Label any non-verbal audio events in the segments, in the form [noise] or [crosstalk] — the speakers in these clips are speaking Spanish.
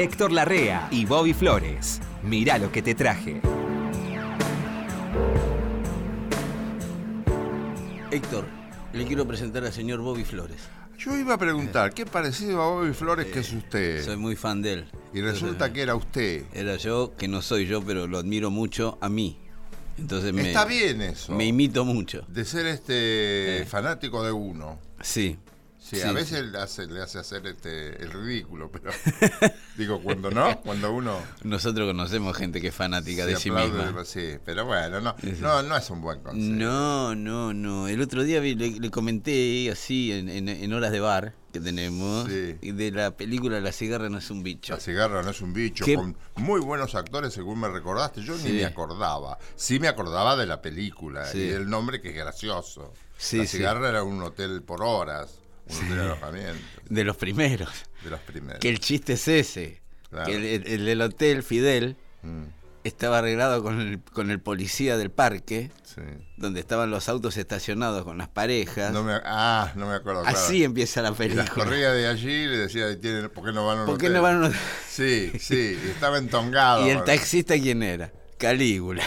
Héctor Larrea y Bobby Flores. Mirá lo que te traje. Héctor, le quiero presentar al señor Bobby Flores. Yo iba a preguntar, ¿qué parecido a Bobby Flores que es usted? Soy muy fan de él. Y resulta que era usted. Era yo, que no soy yo, pero lo admiro mucho a mí. Entonces me, Está bien eso. me imito mucho. De ser este fanático de uno. Sí. Sí, a veces le hace, le hace hacer este, el ridículo, [laughs] pero digo, cuando no, cuando uno Nosotros conocemos gente que es fanática de sí misma. Sí, pero bueno, no, no, no es un buen consejo. No, no, no. El otro día vi- le, le comenté así en, en- en horas de bar que tenemos Sí. de la película La cigarra no es un bicho. La cigarra no es un bicho, ¿Qué? con muy buenos actores, según me recordaste. Yo ni me acordaba. Sí me acordaba de la película Sí. y del nombre que es gracioso. Sí, la cigarra era un hotel por horas, de alojamiento, De los primeros. de los primeros. Que el chiste es ese. Claro. Que el, el- el del hotel, Fidel, Mm, estaba arreglado con el, con el policía del parque, sí. donde estaban los autos estacionados con las parejas. No me, ah, no me acuerdo. claro. Así empieza la las película. corría de allí y le decía, "Tienen- ¿por qué no van a un ¿Por qué hotel?". no van a un- Sí, sí, estaba entongado. [laughs] ¿Y el taxista quién era? Calígula.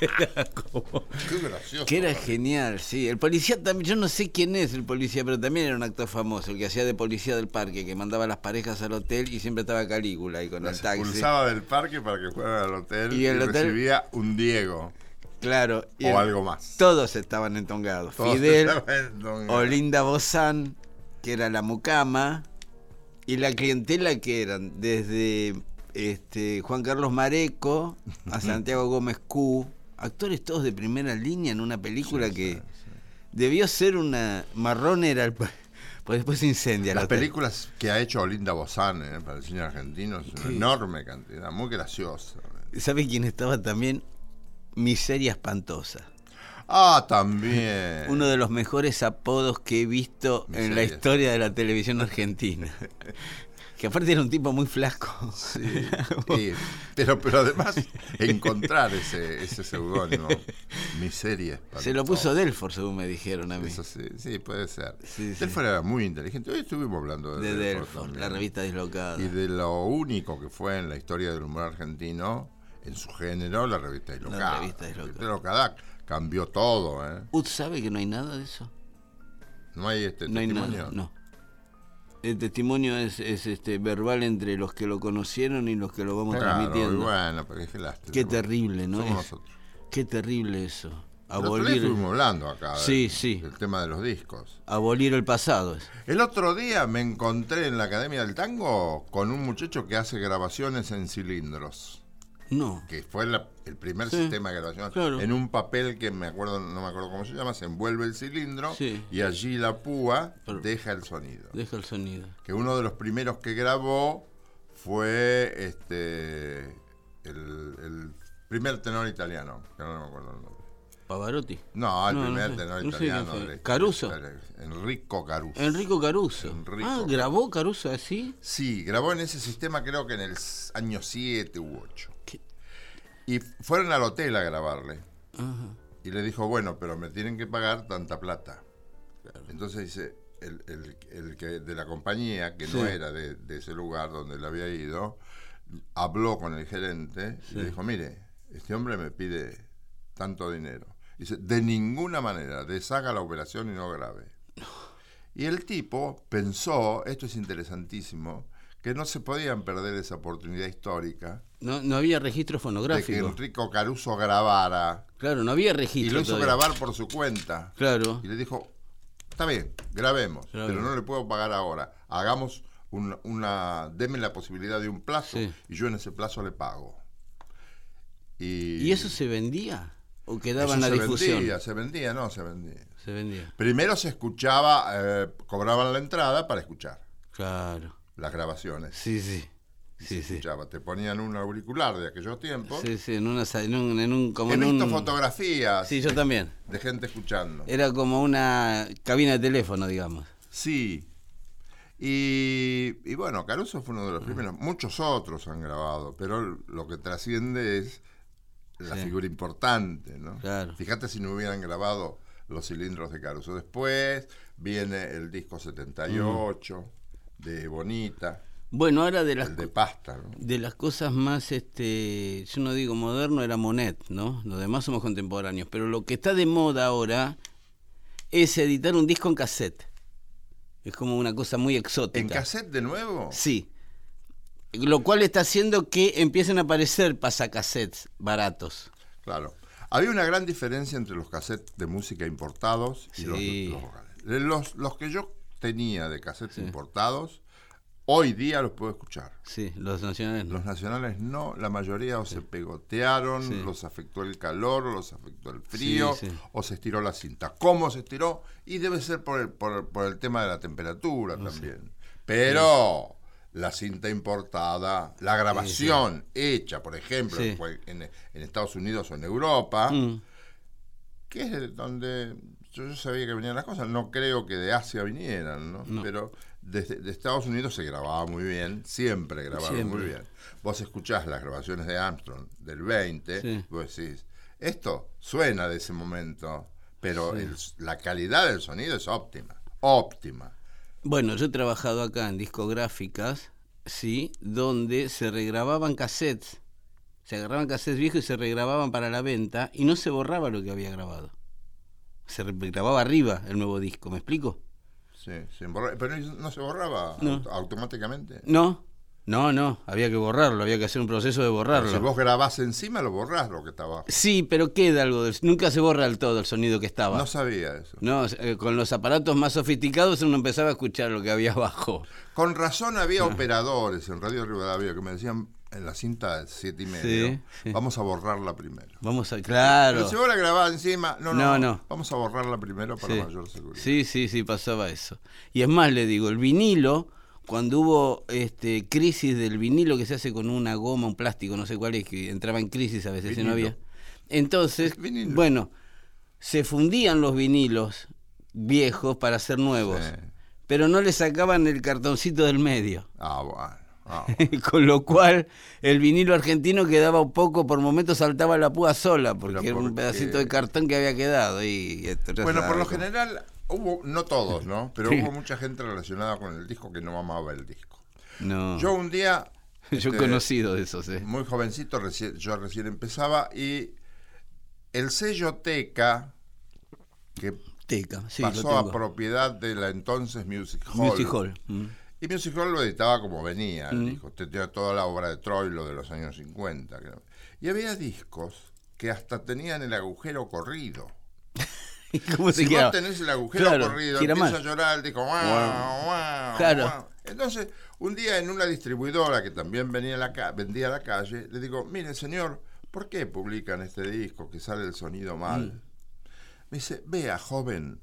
Era [laughs] como- Qué gracioso. Que era genial, sí. El policía también, yo no sé quién es el policía, pero también era un actor famoso, el que hacía de policía del parque, que mandaba a las parejas al hotel y siempre estaba Calígula ahí con Las el taxi. expulsaba del parque para que fueran al hotel Y y, el hotel- recibía un Diego Claro. y o el- algo más. Todos estaban entongados. Todos Fidel, estaban entongados. Olinda Bozán, que era la mucama, y la clientela que eran desde este, Juan Carlos Mareco a Santiago Gómez Q, actores todos de primera línea en una película que debió ser una marrón era el pa- pues después se incendia Las películas que ha hecho Olinda Bozán eh, para el cine argentino es una enorme cantidad, muy graciosa. ¿Sabe quién estaba también? Miseria espantosa. Ah, también. Uno de los mejores apodos que he visto en la historia de la televisión argentina. [laughs] Que aparte era un tipo muy flaco. Sí, [laughs] sí. Pero, pero además, encontrar ese, ese seudónimo, [laughs] miseria. Se lo puso Delfor, según me dijeron a mí. Eso sí, sí, puede ser. Sí, sí. Delfor era muy inteligente. Hoy estuvimos hablando de, De Delfor la revista dislocada. Y de lo único que fue en la historia del humor argentino, en su género, la revista Dislocada. revista Dislocada. revista Dislocada cambió todo, ¿eh? ¿Usted sabe que no hay nada de eso? No hay este No hay testimonio. nada, no. El testimonio es, es, este verbal entre los que lo conocieron y los que lo vamos Claro, transmitiendo. bueno, pero qué lástima. Qué terrible, ¿no? Somos es? nosotros. Qué terrible eso. El Abolir, estuvimos hablando acá Sí, del, sí. del tema de los discos. abolir el pasado. es. El otro día me encontré en la Academia del Tango con un muchacho que hace grabaciones en cilindros, No. que fue la- el primer Sí, sistema de grabación. claro. En un papel que me acuerdo, no me acuerdo cómo se llama, se envuelve el cilindro Sí. y allí la púa Pero- deja el sonido. Deja el sonido. Que uno de los primeros que grabó fue este el, el primer tenor italiano, que no me acuerdo el nombre. Pavarotti. No, el No, no primer sé. tenor No italiano. de ¿Caruso? Enrico Caruso. Enrico Caruso. Enrico ah, ¿grabó Caruso así? Sí, grabó en ese sistema creo que en el año 7 u 8. Y fueron al hotel a grabarle. Ajá. Y le dijo, bueno, pero me tienen que pagar tanta plata. Entonces dice, el, el- el que de la compañía, que no era de, de ese lugar donde él había ido, habló con el gerente y le dijo, mire, este hombre me pide tanto dinero. Dice, de ninguna manera, deshaga la operación y no grabe. Y el tipo pensó, esto es interesantísimo, que no se podían perder esa oportunidad histórica No, no había registro de que fonográfico. Enrico Caruso grabara Claro, no había y registro. lo hizo todavía. grabar por su cuenta. Claro. Y le dijo, está bien, grabemos, pero no le puedo pagar ahora. Hagamos un- una, deme la posibilidad de un plazo Sí. y yo en ese plazo le pago. Y, ¿Y eso se vendía? ¿O quedaba en la se difusión? vendía, se vendía, no, se vendía. Se vendía. Primero se escuchaba, eh, cobraban la entrada para escuchar Claro. las grabaciones. Sí, sí. Sí. Escuchaba, te ponían un auricular de aquellos tiempos. Sí, sí, en, una, en un, en un- como He en visto un- fotografías Sí, yo también. de gente escuchando. Era como una cabina de teléfono, digamos. Sí. Y, y bueno, Caruso fue uno de los primeros. Muchos otros han grabado, pero lo que trasciende es la Sí. figura importante, ¿no? Claro. Fíjate si no hubieran grabado los cilindros de Caruso. Después viene el disco 78 de Bonita. Bueno, ahora de las, de pasta, ¿no? de las cosas más, este, yo no digo moderno, era Monet, ¿no? Los demás somos contemporáneos. Pero lo que está de moda ahora es editar un disco en cassette. Es como una cosa muy exótica. ¿En cassette de nuevo? Sí. Lo cual está haciendo que empiecen a aparecer pasacassettes baratos. Claro. Había una gran diferencia entre los cassettes de música importados y los, Sí. los Los, los que yo tenía de cassettes importados, hoy día los puedo escuchar. Sí, los nacionales no. Los nacionales no, la mayoría o se pegotearon, Sí. los afectó el calor, los afectó el frío, Sí, o se estiró la cinta. ¿Cómo se estiró? Y debe ser por el, por, por el tema de la temperatura también. Pero la cinta importada, la grabación hecha, por ejemplo, en Estados Unidos o en Europa, Mm. que es de donde yo, yo sabía que venían las cosas. No creo que de Asia vinieran, ¿no? No. Pero desde de Estados Unidos se grababa muy bien, siempre grabaron Siempre. muy bien. Vos escuchás las grabaciones de Armstrong del 20, Sí. vos decís, esto suena de ese momento, pero el- la calidad del sonido es óptima, óptima. Bueno, yo he trabajado acá en discográficas, sí, donde se regrababan cassettes. Se agarraban cassettes viejos y se regrababan para la venta y no se borraba lo que había grabado. Se grababa arriba el nuevo disco, ¿me explico? Sí, se pero no se borraba No. aut- automáticamente. No, no, no, había que borrarlo, había que hacer un proceso de borrarlo. Si vos grabás encima, lo borrás lo que estaba. Sí, pero queda algo, del- nunca se borra del todo el sonido que estaba. No sabía eso. No, eh, con los aparatos más sofisticados uno empezaba a escuchar lo que había [laughs] abajo. Con razón había operadores en Radio Rivadavia que me decían en la cinta siete y medio, Sí, sí. vamos a borrarla primero. Vamos a, claro. Pero si vos la grabás encima, no, no, No, no. vamos a borrarla primero para Sí. mayor seguridad. Sí, sí, sí, pasaba eso. Y es más, le digo, el vinilo, cuando hubo este crisis del vinilo que se hace con una goma, un plástico, no sé cuál es, que entraba en crisis a veces y no había. Entonces, bueno, se fundían los vinilos viejos para hacer nuevos, pero no le sacaban el cartoncito del medio. Ah, bueno. [laughs] Con lo cual, el vinilo argentino quedaba un poco, por momentos saltaba la púa sola, porque era un ¿por pedacito de cartón que había quedado. Y bueno, por lo general, hubo, no todos, ¿no? Pero Sí. hubo mucha gente relacionada con el disco que no amaba el disco. No. Yo un día, [laughs] Yo este, conocido de esos, ¿eh? muy jovencito, recién- yo recién empezaba, y el sello Teca, que Teca, sí, pasó a propiedad de la entonces Music Hall. Music Hall. mm. Y Music Hall lo editaba como venía, Mm. disco. Tenía toda la obra de Troilo de los años 50. creo. Y había discos que hasta tenían el agujero corrido. [laughs] ¿Y ¿Cómo Si vos tenés el agujero Claro, corrido, empieza mal. a llorar el disco. "Guau, guau, Claro. guau". Entonces, un día en una distribuidora que también venía a la ca- vendía a la calle, le digo, mire señor, ¿por qué publican este disco que sale el sonido mal? Mm. Me dice, vea, joven,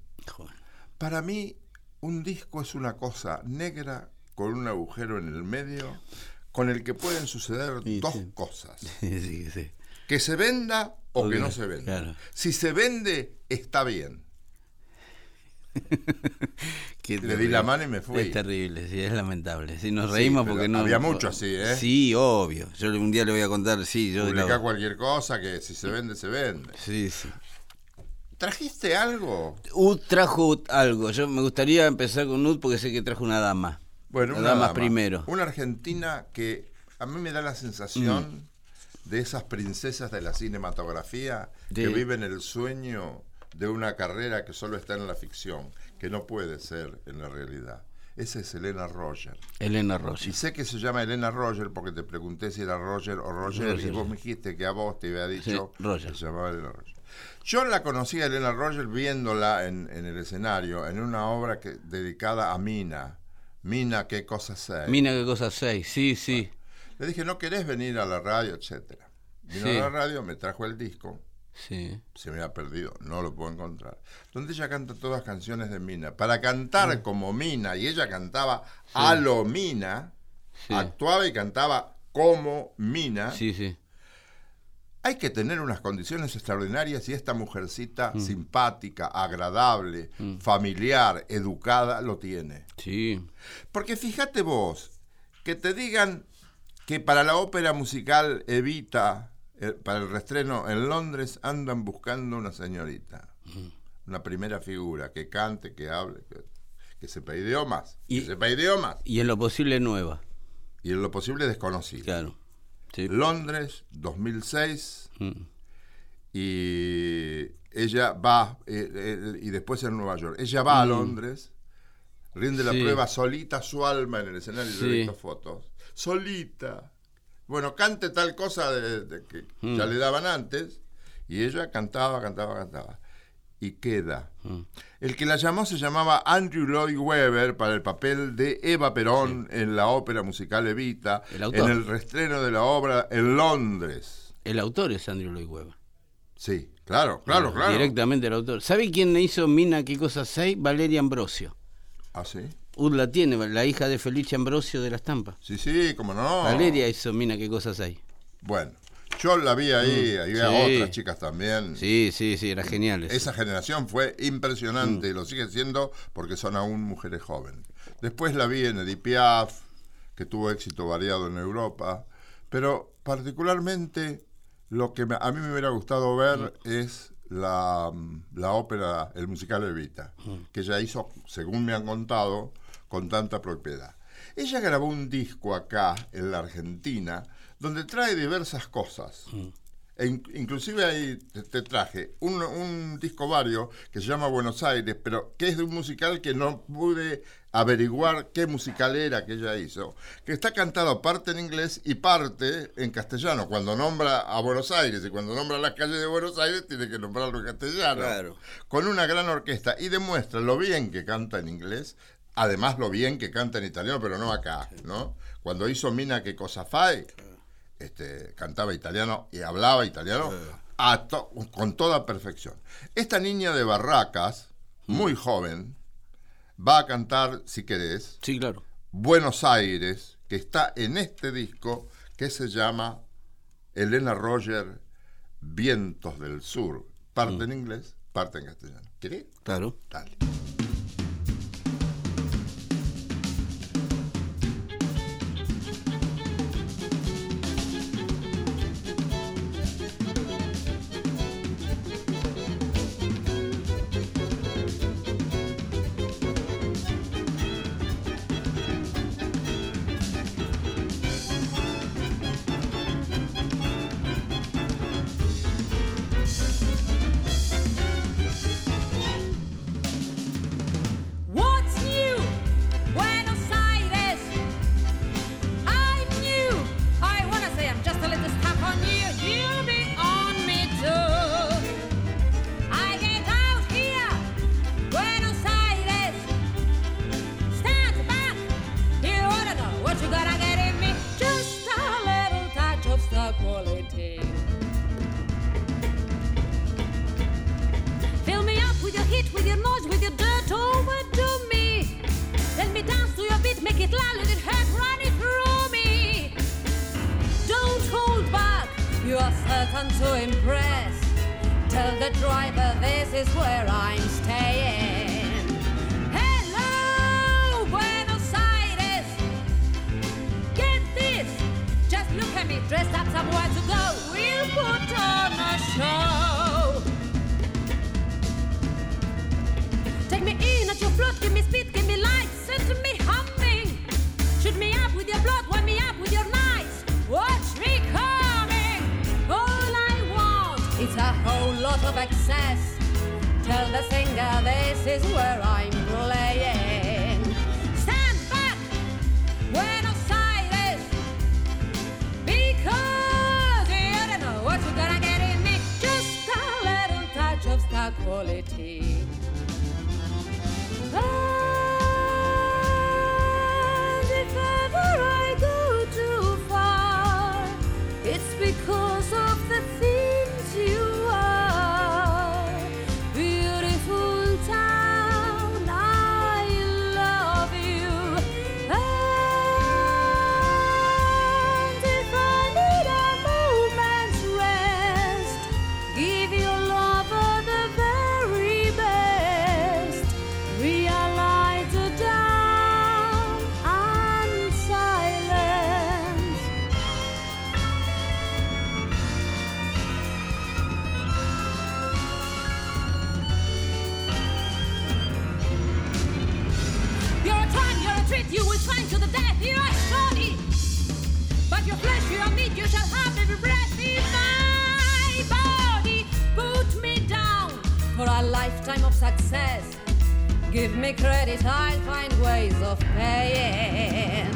para mí, un disco es una cosa negra con un agujero en el medio, con el que pueden suceder Sí, dos sí. cosas. [laughs] Sí. Que se venda o que no se venda. claro. Si se vende, está bien. [laughs] Le di terrible. la mano y me fui. Es terrible, sí, es lamentable. Sí, nos reímos porque no. había mucho así, ¿eh? Sí, obvio. Yo un día le voy a contar, sí, yo. Publicar la- cualquier cosa que si se vende, se vende. Sí, sí. ¿Trajiste algo? Ud trajo algo. Yo me gustaría empezar con Ud porque sé que trajo una dama. Bueno, La una dama dama. primero. Una argentina que a mí me da la sensación Mm. de esas princesas de la cinematografía De- que viven el sueño de una carrera que solo está en la ficción, que no puede ser en la realidad. Esa es Elena Roger. Elena Y Rossi. sé que se llama Elena Roger porque te pregunté si era Roger o Roger, y Roger. vos me dijiste que a vos te había dicho Sí, Roger. que se llamaba Elena Roger. Yo la conocí a Elena Roger viéndola en, en el escenario, en una obra que, dedicada a Mina. Mina, qué cosa sé. Mina, qué cosa seis. Sí, sí. Le dije, ¿no querés venir a la radio, etcétera? Vino Sí. a la radio, me trajo el disco, Sí. se me ha perdido, no lo puedo encontrar. Donde ella canta todas canciones de Mina. Para cantar Mm. como Mina, y ella cantaba a lo Mina, Sí. actuaba y cantaba como Mina, Sí, sí. Hay que tener unas condiciones extraordinarias y esta Mm. mujercita simpática, agradable, familiar, educada, lo tiene. Sí. Porque fíjate vos, que te digan que para la ópera musical Evita, eh, para el restreno en Londres, andan buscando una señorita, una primera figura, que cante, que hable, que, que sepa idiomas, Y- que sepa idiomas. Y en lo posible nueva. y en lo posible desconocido. Claro. Sí. Londres, 2006, Mm. y ella va, eh, eh, y después en Nueva York. Ella va a Londres, rinde la Mm. Prueba solita su alma en el escenario, yo he Sí. visto fotos. Solita. Bueno, cante tal cosa de, de que Mm. ya le daban antes, y ella cantaba, cantaba, cantaba. Y queda. Mm. El que la llamó se llamaba Andrew Lloyd Webber para el papel de Eva Perón en la ópera musical Evita, El en el reestreno de la obra en Londres. El autor es Andrew Lloyd Webber. Sí, claro, claro, claro. Directamente el autor. ¿Sabe quién le hizo Mina qué cosa 6? Valeria Ambrosio. ¿Ah, sí? Ud la tiene, la hija de Felice Ambrosio de la estampa. Sí, sí, como no. Valeria hizo Mina qué cosa 6. Bueno, yo la vi ahí, había Mm. Sí. otras chicas también. Sí, sí, sí, era genial. eso. Esa generación fue impresionante Mm. y lo sigue siendo porque son aún mujeres jóvenes. Después la vi en Edith Piaf, que tuvo éxito variado en Europa, pero particularmente lo que me- a mí me hubiera gustado ver Mm. es la, la ópera, el musical Evita, Mm. que ella hizo, según me han contado, con tanta propiedad. Ella grabó un disco acá, en la Argentina, donde trae diversas cosas. E in- inclusive ahí te, te traje un, un disco vario que se llama Buenos Aires, pero que es de un musical que no pude averiguar qué musical era que ella hizo, que está cantado parte en inglés y parte en castellano. Cuando nombra a Buenos Aires y cuando nombra las calles de Buenos Aires, tiene que nombrarlo en castellano. Claro. Con una gran orquesta y demuestra lo bien que canta en inglés, además lo bien que canta en italiano, pero no acá, ¿no? Cuando hizo Mina que cosa fai, este, cantaba italiano y hablaba italiano a to- con toda perfección. Esta niña de Barracas, muy joven, va a cantar, si querés, Sí, claro. Buenos Aires, que está en este disco que se llama Elena Roger, Vientos del Sur. Parte en inglés, parte en castellano. ¿Querés? Claro. Dale. This is where I'm staying. Hello, Buenos Aires. Get this, just look at me, dressed up somewhere to go. We'll put on a show. Take me in at your float, give me speed, give me light, set me humming. Shoot me up with your blood, wind me whole lot of excess. Tell the singer this is where I'm playing. Stand back, Buenos Aires. Because you don't know what you're gonna get in me. Just a little touch of star quality. Lifetime of success. Give me credit, I'll find ways of paying.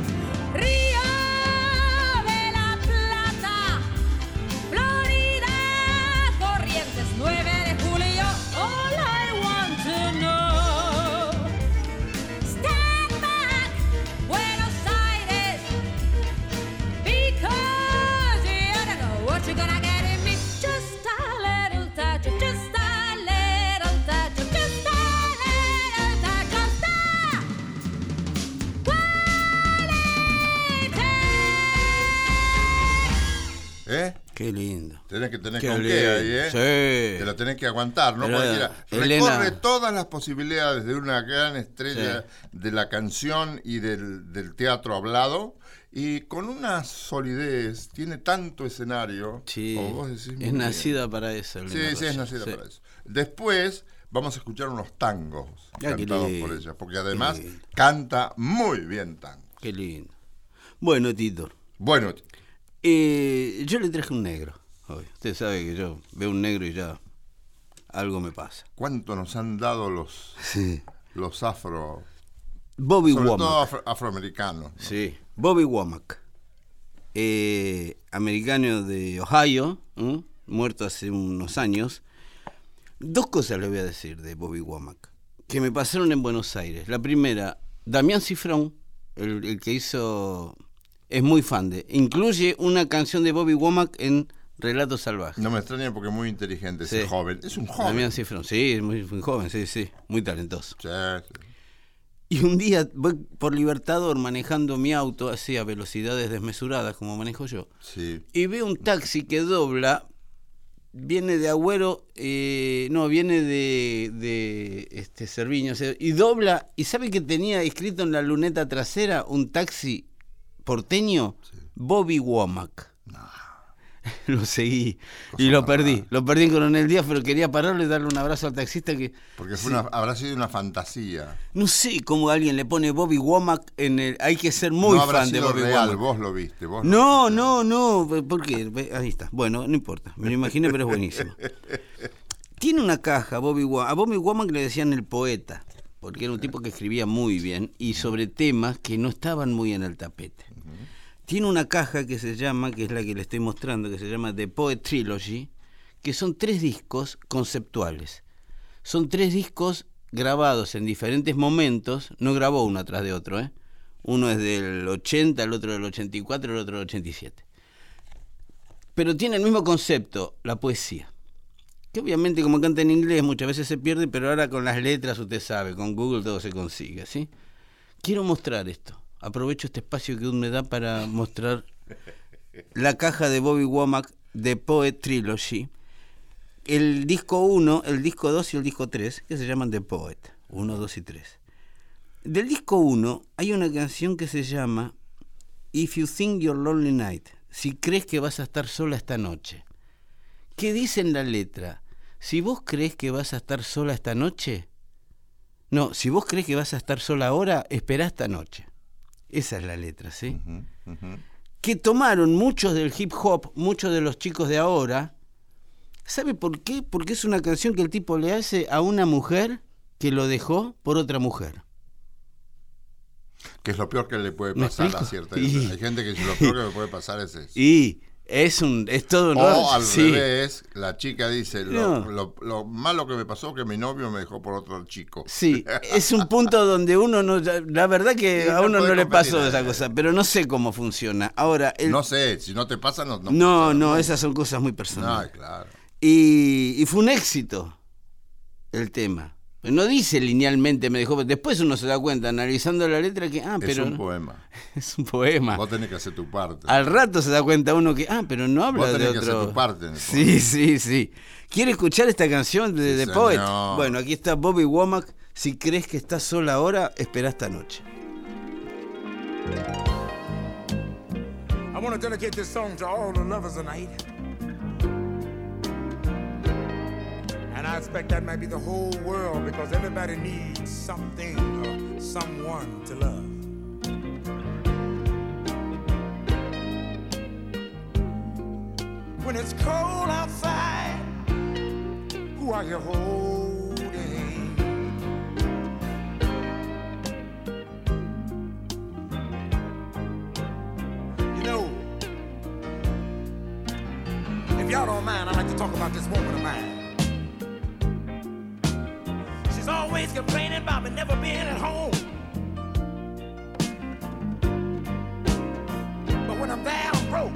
Qué lindo. Tenés que tener Qué con lindo. qué ahí, ¿eh? Sí. Te lo tenés que aguantar, ¿no? Pero, Cualquiera. Elena- Recorre todas las posibilidades de una gran estrella Sí. de la canción y del, del teatro hablado. Y con una solidez, tiene tanto escenario. Sí. vos decís, es bien. nacida para eso. Sí, sí, es nacida Sí. para eso. Después vamos a escuchar unos tangos Ah, cantados por ella, porque además canta muy bien tango. Qué lindo. Bueno, Tito. Bueno, eh, yo le traje un negro. hoy. Usted sabe que yo veo un negro y ya algo me pasa. ¿cuánto nos han dado los, Sí. los afro, Bobby sobre todo Womack. afro- afroamericanos? ¿no? Sí, Bobby Womack. Eh, americano de Ohio, muerto hace unos años. Dos cosas le voy a decir de Bobby Womack, que me pasaron en Buenos Aires. La primera, Damián Cifrón, el, el que hizo, es muy fan de, incluye una canción de Bobby Womack en Relatos Salvajes. No me extraña porque es muy inteligente ese Sí. joven. Es un joven. Damián Cifrón, sí, es muy, muy joven, sí, sí, muy talentoso. Sí, sí. Y un día voy por Libertador manejando mi auto así a velocidades desmesuradas como manejo yo. Sí. Y veo un taxi que dobla, viene de Agüero, eh, no, viene de, de este Cerviño, y dobla, y sabe que tenía escrito en la luneta trasera un taxi porteño, Bobby Womack. [laughs] Lo seguí y lo perdí. Lo perdí en Coronel Díaz, pero quería pararle y darle un abrazo al taxista que Porque fue una, habrá sido una fantasía. no sé cómo alguien le pone Bobby Womack en el. Hay que ser muy no habrá fan de Bobby real, Womack. vos lo viste. Vos lo No, viste. no, no. ¿Por qué? Ahí está. Bueno, no importa. Me lo imaginé, pero es buenísimo. [laughs] Tiene una caja, Bobby Womack. A Bobby Womack le decían el poeta, porque era un tipo que escribía muy bien y sobre temas que no estaban muy en el tapete. Tiene una caja que se llama, que es la que le estoy mostrando, que se llama The Poet Trilogy, que son tres discos conceptuales. Son tres discos grabados en diferentes momentos, no grabó uno atrás de otro, ¿eh? Uno es del 80, el otro del 84, el otro del 87. Pero tiene el mismo concepto, la poesía. Que obviamente como canta en inglés muchas veces se pierde, pero ahora con las letras usted sabe, con Google todo se consigue, ¿sí? Quiero mostrar esto. Aprovecho este espacio que me da para mostrar la caja de Bobby Womack de Poet Trilogy. El disco 1, el disco 2 y el disco 3, que se llaman The Poet, 1, 2 y 3. Del disco 1 hay una canción que se llama If You Think Your Lonely Night, si crees que vas a estar sola esta noche. ¿Qué dice en la letra? Si vos crees que vas a estar sola esta noche, no, si vos crees que vas a estar sola ahora, espera esta noche. Esa es la letra, ¿sí? Que tomaron muchos del hip hop, muchos de los chicos de ahora. ¿Sabe por qué? Porque es una canción que el tipo le hace a una mujer que lo dejó por otra mujer. Que es lo peor que le puede ¿Me pasar a cierta Y-. Hay gente que dice, lo peor que le puede pasar es [laughs] eso. Y es un es todo un o al sí. revés, la chica dice, lo, No. lo- lo malo que me pasó que mi novio me dejó por otro chico. Sí, [laughs] es un punto donde uno no. La verdad que Sí, a no uno no le pasó esa cosa, pero no sé cómo funciona. Ahora, el- No sé, si no te pasa, no. No, no, esas son cosas muy No, personales. claro. Y, y fue un éxito el tema. No dice linealmente, me dejó. Después uno se da cuenta, analizando la letra, que. Ah, Es pero. un poema. [laughs] es un poema. Vos tenés que hacer tu parte. Al rato se da cuenta uno que. Ah, pero no habla Vos de tenés que otro. hacer tu parte en sí, sí, sí. ¿Quiere escuchar esta canción de Sí, The Poet? señor. Bueno, aquí está Bobby Womack. Si crees que estás sola ahora, espera esta noche. I want to dedicate this song to all the lovers tonight. And I expect that might be the whole world because everybody needs something or someone to love. When it's cold outside, who are you holding? You know, if y'all don't mind, I'd like to talk about this woman of mine. complaining about me never being at home. But when I'm down broke,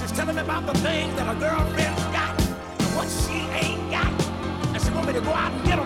she's telling me about the things that her girlfriend's got and what she ain't got. And she want me to go out and get them.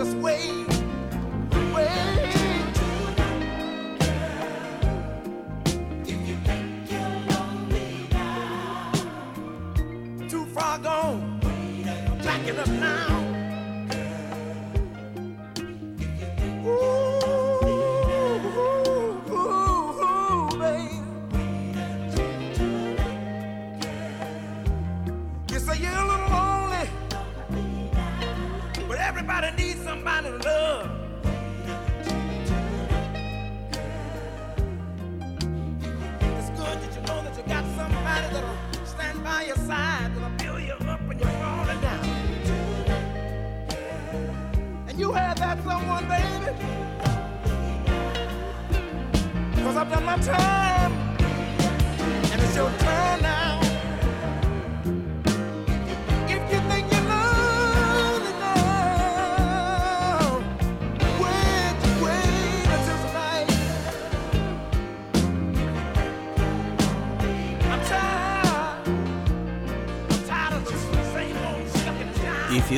just wait.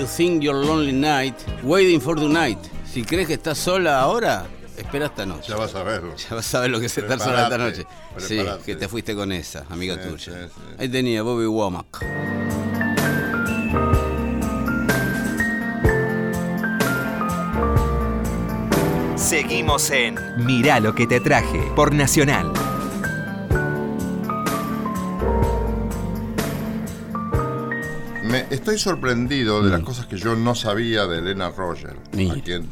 You Think Your Lonely Night, Waiting for the Night. Si crees que estás sola ahora, espera esta noche. Ya vas a verlo. [laughs] Ya vas a ver lo que es estar sola esta noche. Sí, que te fuiste con esa, amiga tuya. Ahí tenía Bobby Womack. Seguimos en Mirá lo que te traje por Nacional. Estoy sorprendido de las cosas que yo no sabía de Elena Roger, a quien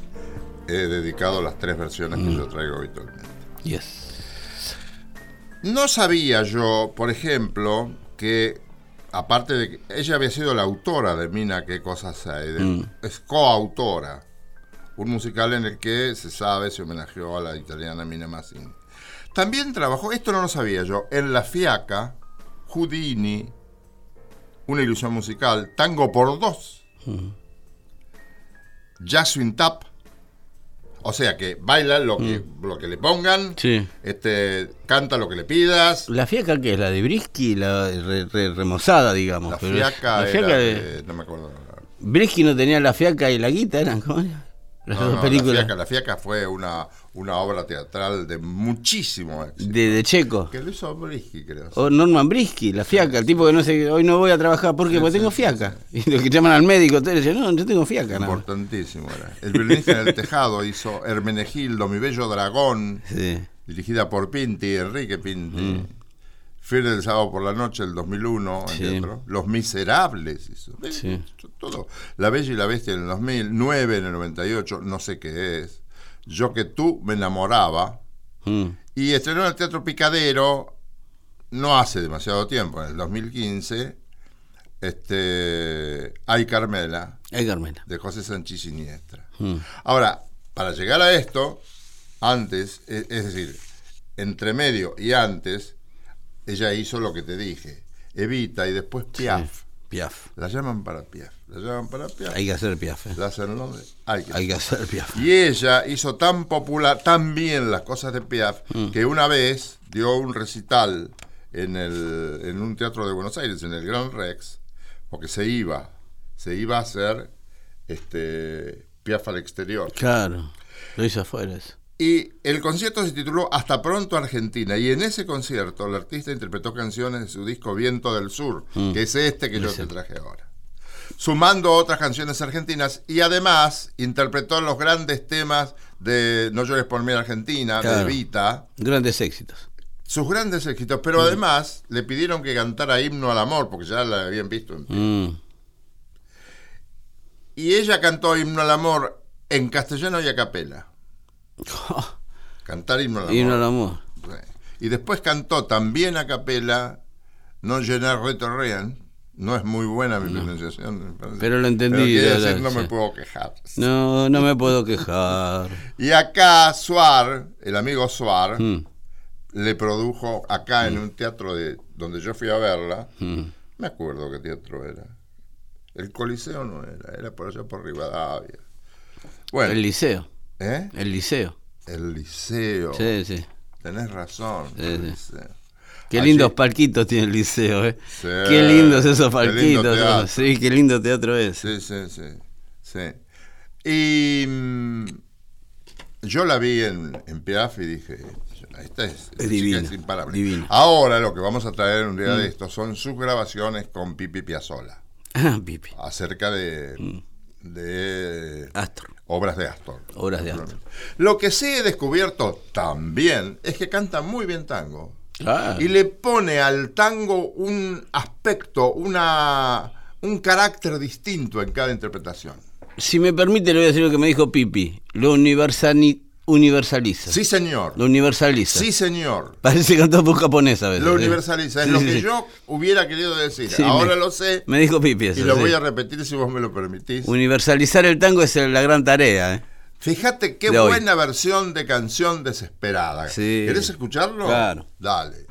he dedicado las tres versiones que yo traigo habitualmente. Yes. No sabía yo, por ejemplo, que aparte de que ella había sido la autora de Mina, qué cosas hay, de- es coautora, un musical en el que se sabe se homenajeó a la italiana Mina Mazzini. También trabajó, esto no lo sabía yo, en La Fiaca, Houdini, una ilusión musical, Tango por dos, Jasmine Tap, o sea que baila lo que, lo que le pongan, Sí. este, canta lo que le pidas. ¿La fiaca qué es? ¿La de Brisky? La re- re- remozada, digamos. La pero fiaca, la fiaca era de- no me acuerdo. Brisky no tenía la fiaca y la guita, ¿eran? ¿Cómo era? Las No, dos no, películas. La fiaca, La Fiaca fue una, una obra teatral de muchísimo éxito. De, de Checo. Que lo hizo Brisky, creo. O Norman Brisky, la fiaca, el tipo que no sé, hoy no voy a trabajar, Porque sí, tengo sí, fiaca. Y los que llaman al médico, le dicen, no, yo tengo fiaca, nada. Importantísimo era. El violinista en el tejado hizo Hermenegildo, mi bello dragón, Sí. dirigida por Pinti, Enrique Pinti. Fiel del sábado por la noche, el 2001, en Sí. teatro. Los Miserables hizo. Sí. Todo. La Bella y la Bestia en el 2009, en el 98, no sé qué es. Yo que tú me enamoraba. Mm. Y estrenó en el Teatro Picadero no hace demasiado tiempo, en el 2015, este, Ay Carmela, Ay, Carmela. de José Sánchez Siniestra. Mm. Ahora, para llegar a esto, antes, e- es decir, entre medio y antes, ella hizo lo que te dije, Evita y después Piaf. Piaf. La llaman para Piaf, la llaman para Piaf. Hay que hacer Piaf. eh. La hacen nombre, hay que Hay que hacer Piaf. y ella hizo tan popular, tan bien las cosas de Piaf, Mm. que una vez dio un recital en, el, en un teatro de Buenos Aires, en el Gran Rex, porque se iba, se iba a hacer este, Piaf al exterior. Claro. Lo hizo afuera eso. Y el concierto se tituló Hasta pronto Argentina. Y en ese concierto el artista interpretó canciones de su disco Viento del Sur, que es este que yo te traje ahora. Sumando otras canciones argentinas y además interpretó los grandes temas de No llores por mí Argentina, de. Evita, Grandes éxitos. sus grandes éxitos. Pero además le pidieron que cantara Himno al Amor, porque ya la habían visto. en- Mm. Y ella cantó Himno al Amor en castellano y a capela. [laughs] Cantar Himno al Amor. Y no al amor. Sí. Y después cantó también a capela No llenar retorrean. No es muy buena mi pronunciación. Pero lo entendí, Pero decir, no me sí. puedo quejar. No, no me puedo quejar. [laughs] Y acá Suar, el amigo Suar, Mm. le produjo acá en un teatro de donde yo fui a verla. Mm. Me acuerdo qué teatro era. El Coliseo no era, era por allá por Rivadavia. Bueno, El liceo. ¿Eh? El liceo. El Liceo. Sí, sí. Tenés razón. Sí, el. Liceo. Qué Allí- lindos palquitos tiene el liceo, ¿eh? Sí. Qué lindos esos Qué lindo palquitos. teatro. Sí, qué lindo teatro es. Sí, sí, sí. sí. Y mm, yo la vi en, en Piaf y dije, esta es, esta chica divina, es imparable. divina. Ahora lo que vamos a traer un día de estos son sus grabaciones con Pipi Piazzolla Ah, Pipi. acerca de, de Astor. obras de Astor. Obras de Astor. Lo que sí he descubierto también es que canta muy bien tango. Claro. y le pone al tango un aspecto, una, un carácter distinto en cada interpretación. Si me permite, le voy a decir lo que me dijo Pipi. Lo universani- universaliza. Sí, señor. Lo universaliza. Sí, señor. Parece que cantó por japonés a veces. Lo ¿eh? universaliza. Es Sí, lo sí, que sí. yo hubiera querido decir. Ahora me- lo sé Me dijo Pipi eso. y lo voy a repetir si vos me lo permitís. Universalizar el tango es la gran tarea, ¿eh? Fíjate qué De hoy. buena versión de canción desesperada. Sí. ¿Querés escucharlo? Claro. Dale.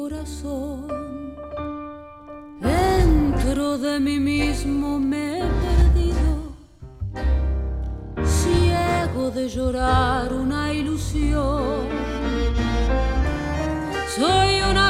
Corazón. Dentro de mí mismo me he perdido, ciego de llorar una ilusión. Soy una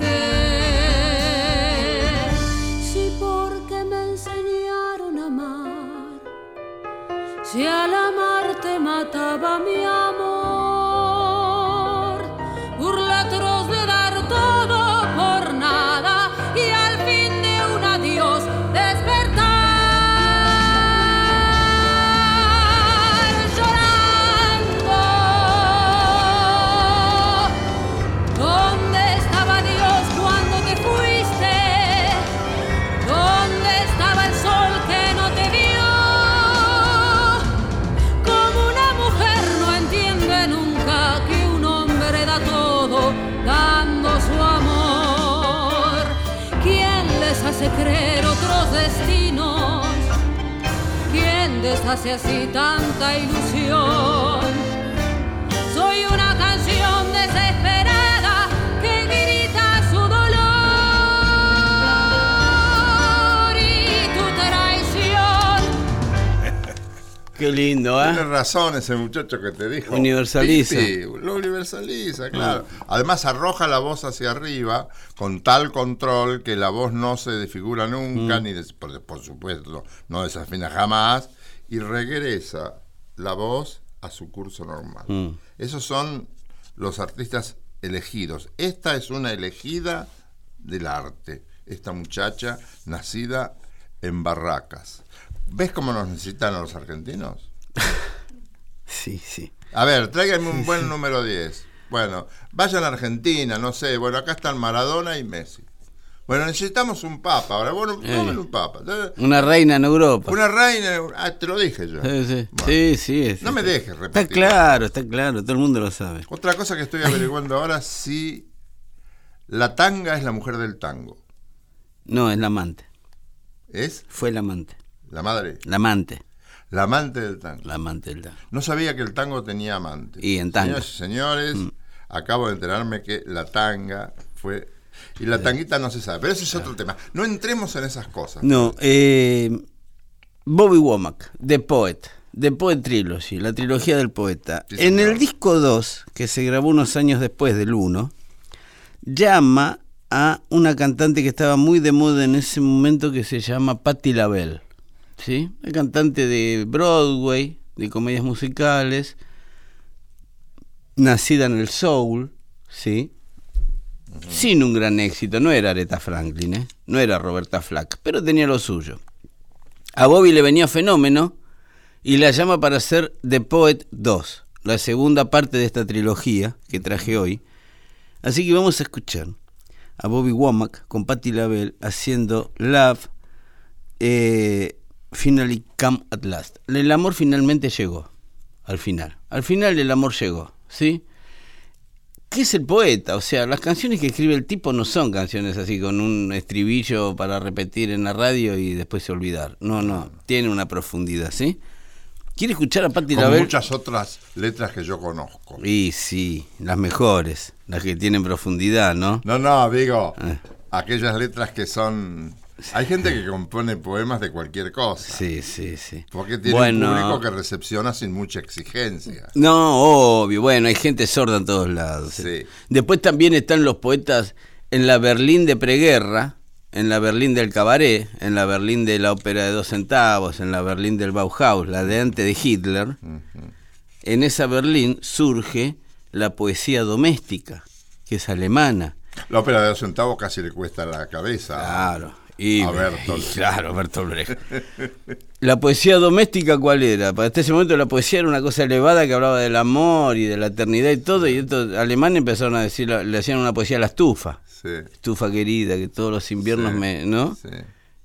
¿Quién deshace así tanta ilusión? Soy una canción desesperada que grita su dolor y tu traición. [laughs] Qué lindo, Tiene ¿eh? razón ese muchacho que te dijo. Universaliza. Sí, lo universaliza, claro. Además arroja la voz hacia arriba con tal control que la voz no se desfigura nunca, ni des- por, por supuesto no desafina jamás, y regresa la voz a su curso normal. Mm. Esos son los artistas elegidos. Esta es una elegida del arte. Esta muchacha nacida en Barracas. ¿Ves cómo nos necesitan a los argentinos? [laughs] Sí, sí. A ver, tráiganme un buen número 10. Bueno, vayan a Argentina, no sé. Bueno, acá están Maradona y Messi. Bueno, necesitamos un papa. Ahora, bueno, tomen un papa. Una reina en Europa. Una reina. Ah, te lo dije yo. Sí, sí, Bueno. sí, sí, es- No me dejes Está repetir. claro, está claro, todo el mundo lo sabe. Otra cosa que estoy averiguando ahora, si la tanga es la mujer del tango. No, es la amante. ¿Es Fue la amante. la madre? La amante. La amante del tango. La amante del tango. No sabía que el tango tenía amante. Y en tanga. Señoras y señores, acabo de enterarme que la tanga fue... Y la tanguita no se sabe, pero ese es otro tema. No entremos en esas cosas. No, eh, Bobby Womack, The Poet, The Poet Trilogy, la trilogía del poeta. Sí, en el disco 2, que se grabó unos años después del 1, llama a una cantante que estaba muy de moda en ese momento que se llama Patti LaBelle. ¿sí? Una cantante de Broadway, de comedias musicales, nacida en el soul, ¿sí? Sin un gran éxito. No era Aretha Franklin, ¿eh? no era Roberta Flack, pero tenía lo suyo. A Bobby le venía fenómeno y la llama para hacer The Poet 2, la segunda parte de esta trilogía que traje hoy. Así que vamos a escuchar a Bobby Womack con Patti LaBelle haciendo Love eh, Finally Come at Last. El amor finalmente llegó, al final. Al final el amor llegó, ¿sí? ¿Qué es el poeta? O sea, las canciones que escribe el tipo no son canciones así con un estribillo para repetir en la radio y después se olvidar. No, no, tiene una profundidad, ¿sí? ¿Quiere escuchar a Patti Con LaBelle? muchas otras letras que yo conozco. Y sí, las mejores, las que tienen profundidad, ¿no? No, no, digo, Eh. aquellas letras que son... Hay gente que compone poemas de cualquier cosa. Sí, sí, sí. Porque tiene Bueno. un público que recepciona sin mucha exigencia. No, obvio, bueno, hay gente sorda en todos lados. Sí. Después también están los poetas en la Berlín de preguerra, en la Berlín del cabaret, en la Berlín de la ópera de dos centavos, en la Berlín del Bauhaus, la de antes de Hitler. En esa Berlín surge la poesía doméstica, que es alemana. La ópera de dos centavos casi le cuesta la cabeza. Claro. Y, A Bertolt. y claro, Bertolt Brecht. La poesía doméstica, ¿cuál era? Para hasta ese momento la poesía era una cosa elevada que hablaba del amor y de la eternidad y todo, y estos alemanes empezaron a decir, le hacían una poesía a la estufa. Sí, Estufa querida, que todos los inviernos Sí, me. ¿no? sí.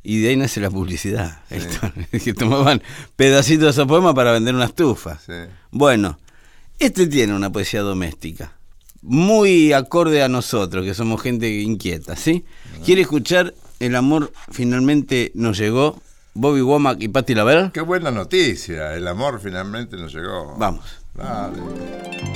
Y de ahí nace la publicidad. [laughs] Que tomaban pedacitos de esos poemas para vender una estufa. Bueno, este tiene una poesía doméstica. Muy acorde a nosotros, que somos gente inquieta, ¿sí? ¿Quiere escuchar el amor finalmente nos llegó. Bobby Womack y Patti LaBelle. Qué buena noticia. El amor finalmente nos llegó. Vamos. Dale.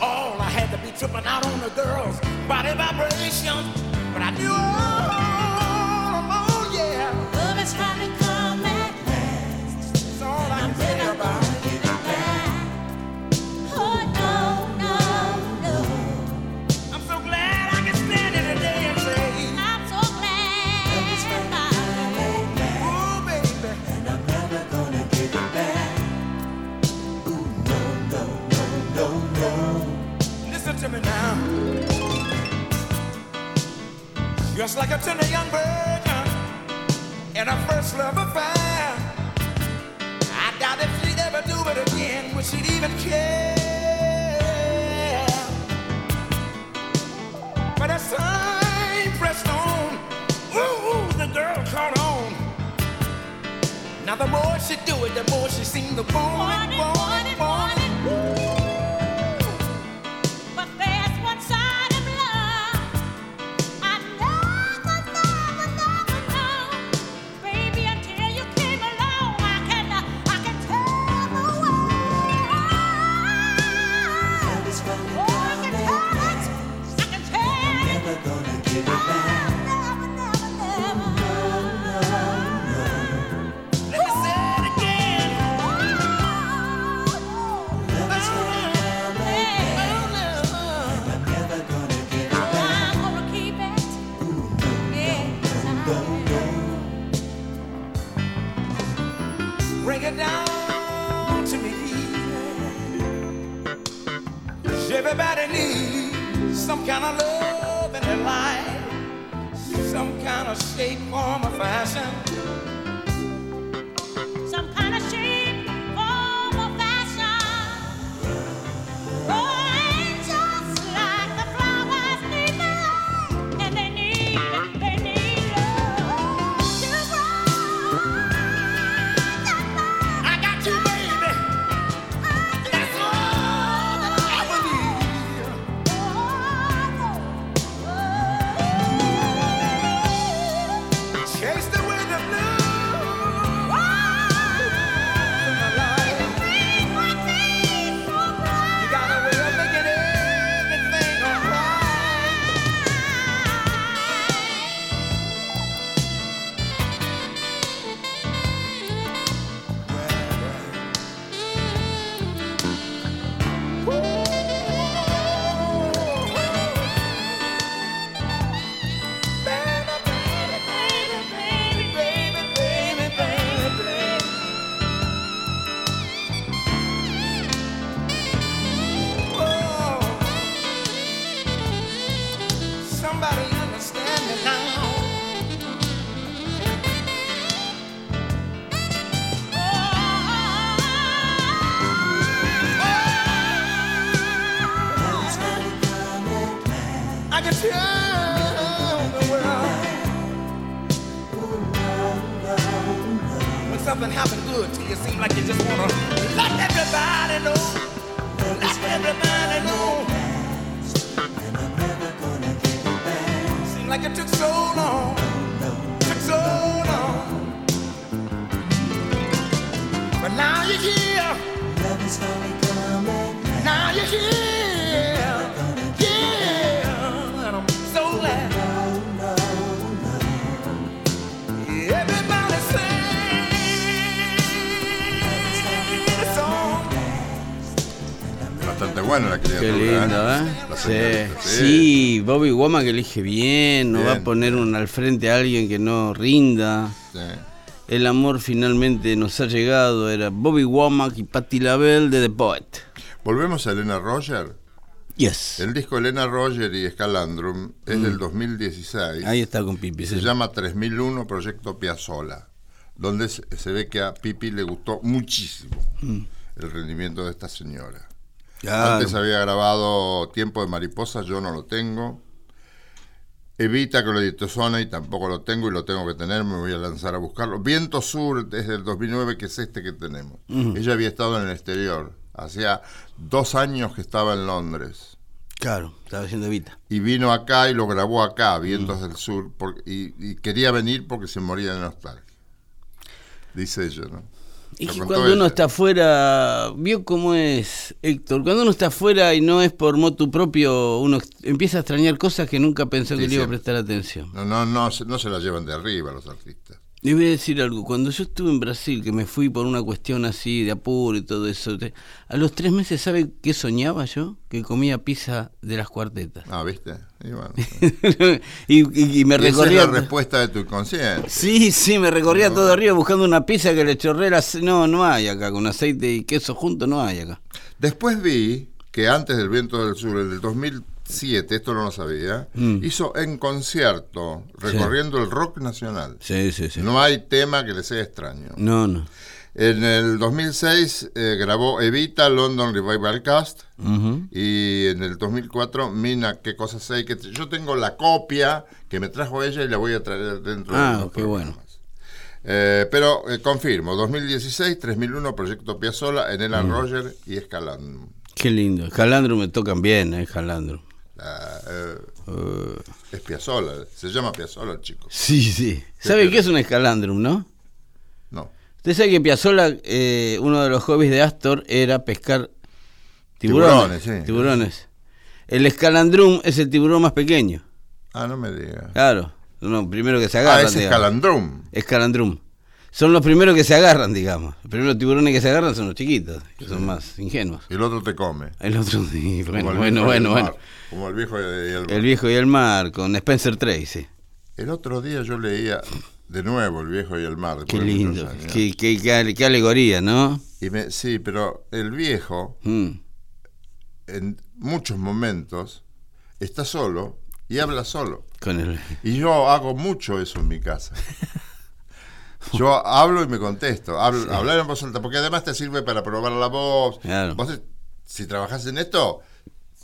all I had to be tripping out on the girls' body vibrations. But I knew all along, yeah. Love is trying to. to me now. Just like a tender young virgin and a first love affair. I doubt if she'd ever do it again, would she even care? But as time pressed on, ooh, the girl caught on. Now the more she do it, the more she seemed to want and want and want. Buena la criatura. Qué lindo, ¿eh? La Sí. señorita, Sí, Bobby Womack elige bien, no va a Bien. poner un al frente a alguien que no rinda. Sí. El amor finalmente nos ha llegado, era Bobby Womack y Patti LaBelle de The Poet. Volvemos a Elena Roger. Yes. El disco Elena Roger y Scalandrum es del 2016. Mm. Ahí está con Pipi. Se sí. llama 3001 Proyecto Piazzola, donde se, se ve que a Pipi le gustó muchísimo Mm. el rendimiento de esta señora. Claro. Antes había grabado Tiempo de Mariposas, yo no lo tengo. Evita que lo Sona y tampoco lo tengo y lo tengo que tener, me voy a lanzar a buscarlo. Viento Sur desde el 2009, que es este que tenemos. Ella había estado en el exterior, hacía dos años que estaba en Londres. Claro, estaba haciendo Evita. Y vino acá y lo grabó acá, Vientos del Sur, por- y, y quería venir porque se moría de nostalgia. Dice ella, ¿no? Y Lo que cuando uno está afuera, vio cómo es, Héctor, cuando uno está afuera y no es por motu propio, uno empieza a extrañar cosas que nunca pensó que le iba a prestar atención. No, no, no, se- no se la llevan de arriba los artistas. Le voy a decir algo, cuando yo estuve en Brasil, que me fui por una cuestión así de apuro y todo eso, te- a los tres meses, ¿sabe qué soñaba yo? Que comía pizza de las cuartetas. Ah, ¿viste? Y bueno, [laughs] y, y- y me Y esa es recorría... la respuesta de tu inconsciente. Sí, sí, me recorría todo arriba buscando una pizza que le chorré las... No, no hay acá, con aceite y queso junto no hay acá. Después vi que antes del Viento del Sur, el del 2007, esto no lo sabía, Mm. hizo en concierto, recorriendo el rock nacional. Sí, sí, sí. No hay tema que le sea extraño. No, no. En el 2006 eh, grabó Evita London Revival Cast y en el 2004 Mina, qué cosas hay que yo tengo la copia que me trajo ella y la voy a traer dentro Ah, de qué bueno. Eh, pero eh, confirmo, 2016, 3001, Proyecto Piazzola, Enela Mm. Roger y Escalán. Qué lindo. Jalandro me tocan bien, eh. Ah, eh, Uh, es Piazzola, se llama Piazzola el chico. sí, sí. ¿Sabe qué es un escalandrum, no? No. Usted sabe que Piazzolla, eh, uno de los hobbies de Astor era pescar tiburones. Tiburones, sí. tiburones. El escalandrum es el tiburón más pequeño. Ah, no me diga. Claro. No, primero que se Ah, agarran. es digamos. Escalandrum. Escalandrum. Son los primeros que se agarran, digamos. Los primeros tiburones que se agarran son los chiquitos, que son más ingenuos. Y el otro te come. El otro, sí, bueno, Como bueno, bueno, bueno. Mar, Como el viejo y el, El viejo y el mar, con Spencer Tracy. El otro día yo leía de nuevo El viejo y el mar. Qué lindo, qué, qué- qué ale- qué alegoría, ¿no? Y me, sí, pero el viejo, Mm. en muchos momentos, está solo y habla solo. Con el... Y yo hago mucho eso en mi casa. [laughs] Yo hablo y me contesto. Hablo, Hablar en voz alta, porque además te sirve para probar la voz. Claro. Vos, si trabajas en esto,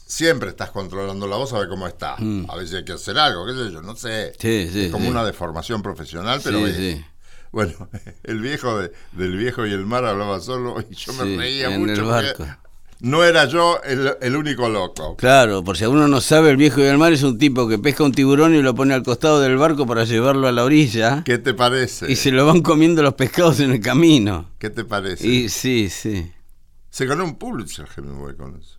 siempre estás controlando la voz a ver cómo está. A veces hay que hacer algo, qué sé yo, no sé. Mm. Sí, sí, es como sí. una deformación profesional, pero Sí, es. sí. Bueno, [laughs] el viejo de- del viejo y el mar hablaba solo y yo me reía en mucho. el barco. No era yo el, el único loco. Claro, por si alguno no sabe, el viejo y el mar es un tipo que pesca un tiburón y lo pone al costado del barco para llevarlo a la orilla. ¿Qué te parece? Y se lo van comiendo los pescados en el camino. ¿Qué te parece? Y sí, sí. Se ganó un Pulitzer Hemingway con eso.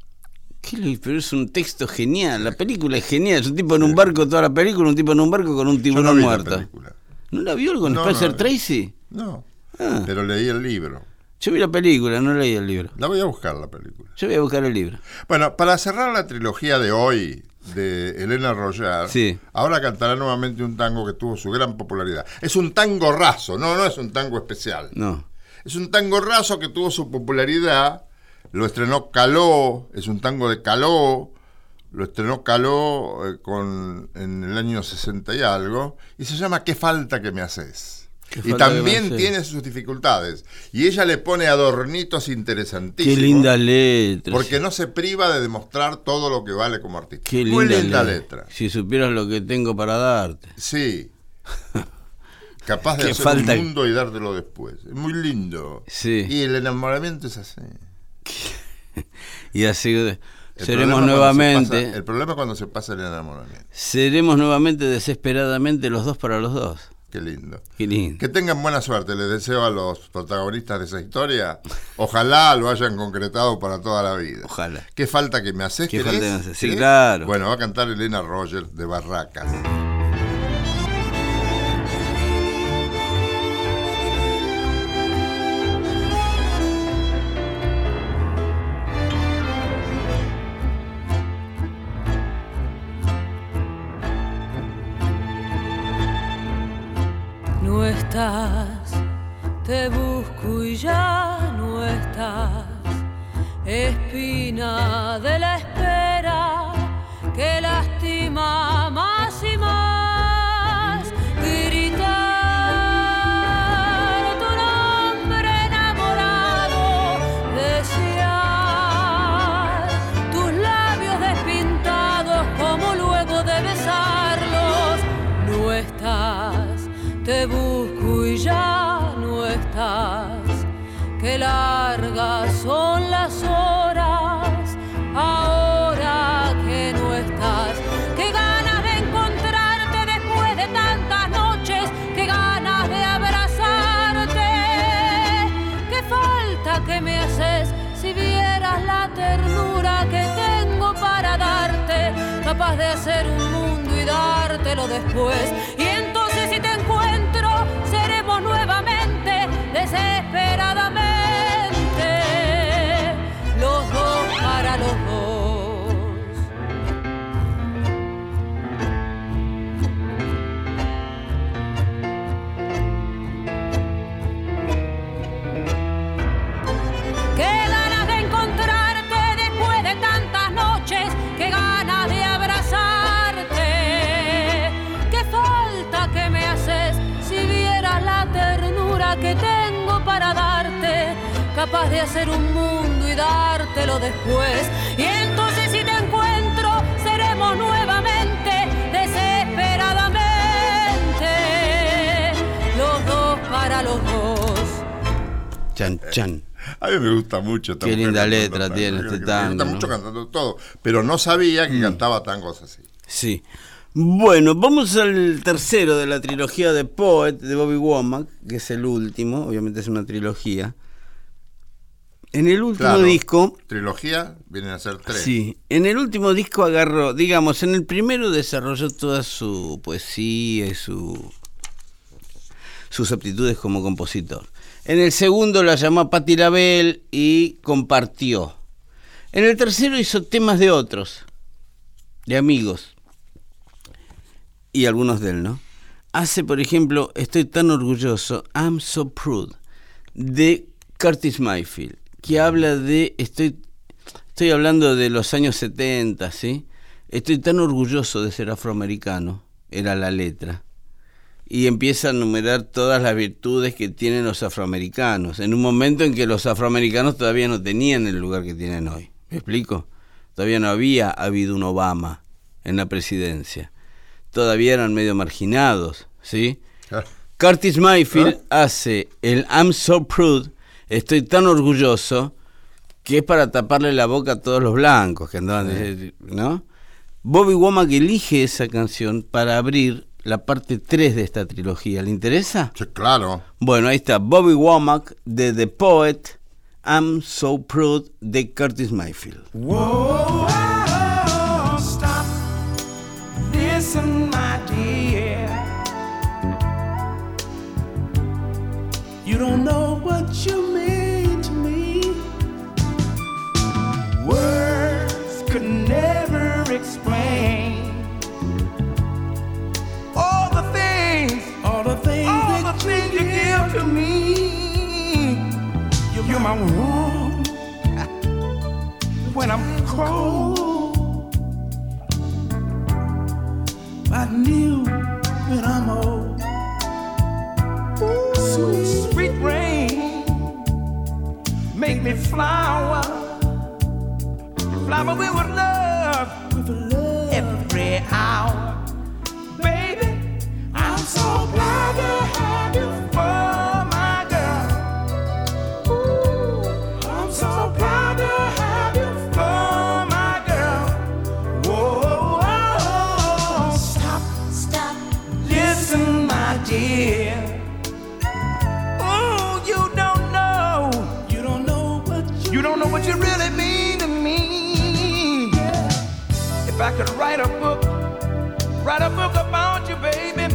¿Qué le- pero es un texto genial, la película es genial, es un tipo en un barco, toda la película, un tipo en un barco con un Yo tiburón no vi muerto. la. ¿No la vio con No, Spencer no. Tracy? No, Ah. pero leí el libro. Yo vi la película, no leí el libro. La voy a buscar la película. Yo voy a buscar el libro. Bueno, para cerrar la trilogía de hoy de Elena Roger, Sí. ahora cantará nuevamente un tango que tuvo su gran popularidad. Es un tango raso, no, no es un tango especial. No. Es un tango raso que tuvo su popularidad. Lo estrenó Caló, es un tango de Caló. Lo estrenó Caló eh, con, en el año 60 y algo. Y se llama ¿Qué falta que me haces? ¿Qué Y también tiene sus dificultades. Y ella le pone adornitos interesantísimos. Qué linda letra. Porque no se priva de demostrar todo lo que vale como artista. Qué linda, Muy linda letra. letra. Si supieras lo que tengo para darte. Sí. [laughs] Capaz de Qué hacer falta- un mundo y dártelo después. Es muy lindo. Sí. Y el enamoramiento es así. [laughs] Y así El seremos se nuevamente, pasa- el problema es cuando se pasa el enamoramiento. seremos nuevamente desesperadamente los dos para los dos. Qué lindo. Qué lindo. Que tengan buena suerte. Les deseo a los protagonistas de esa historia. Ojalá lo hayan concretado para toda la vida. Ojalá. ¿Qué falta que me haces? ¿Qué falta que me haces? Sí, ¿Querés? claro. Bueno, va a cantar Elena Roger de Barracas. De hacer un mundo y dártelo después. Para darte, capaz de hacer un mundo y dártelo después. Y entonces si te encuentro, seremos nuevamente desesperadamente los dos para los dos. Chan, chan. A mí me gusta mucho. esta Qué mujer linda letra tango. tiene Me este gusta tango, mucho ¿no? cantando todo. Pero no sabía Mm. que cantaba tangos así. Sí. Bueno, vamos al tercero de la trilogía de Poet de Bobby Womack, que es el último, obviamente es una trilogía. En el último Claro, disco, Trilogía vienen a ser tres. sí, en el último disco agarró, digamos, en el primero desarrolló toda su poesía y su sus aptitudes como compositor. En el segundo la llamó a Patti LaBelle y compartió. En el tercero hizo temas de otros, de amigos y algunos de él, ¿no? Hace, por ejemplo, Estoy tan orgulloso, I'm so proud, de Curtis Mayfield, que habla de, estoy, estoy hablando de los años 70, ¿sí? Estoy tan orgulloso de ser afroamericano, era la letra. Y empieza a enumerar todas las virtudes que tienen los afroamericanos, en un momento en que los afroamericanos todavía no tenían el lugar que tienen hoy. ¿Me explico? Todavía no había habido un Obama en la presidencia. Todavía eran medio marginados, ¿sí? Ah, Curtis Mayfield hace el I'm so proud, estoy tan orgulloso, que es para taparle la boca a todos los blancos que andaban, ¿no? Bobby Womack elige esa canción para abrir la parte 3 de esta trilogía. ¿Le interesa? sí, claro. Bueno, ahí está Bobby Womack de The Poet, I'm so proud de Curtis Mayfield. Whoa, cold. I knew when I'm old. Sweet, sweet rain make me flower, flower with love, Write a book about you, baby.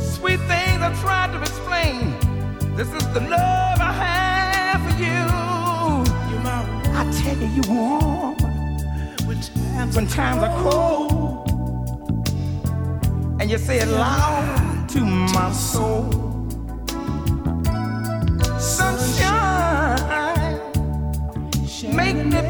Sweet things I tried to explain. This is the love I have for you. You my I tell you, you warm when times, when times are cold. And you say it loud to my soul. Sunshine, make me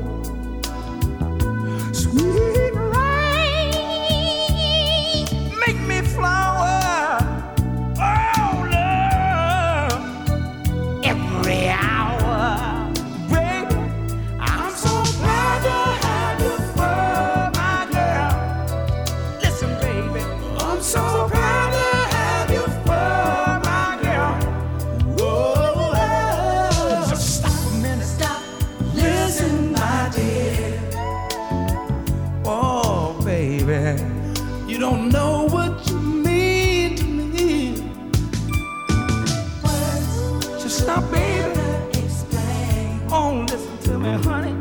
You don't know what you mean to me. Words just stop, baby. Oh, listen to me, honey.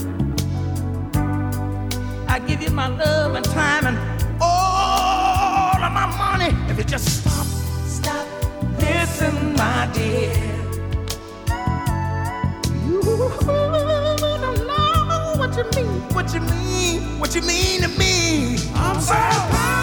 I give you my love and time and all of my money if you just stop. Stop. Listen, my dear. You don't know what you mean, what you mean, what you mean to me. I'm so proud.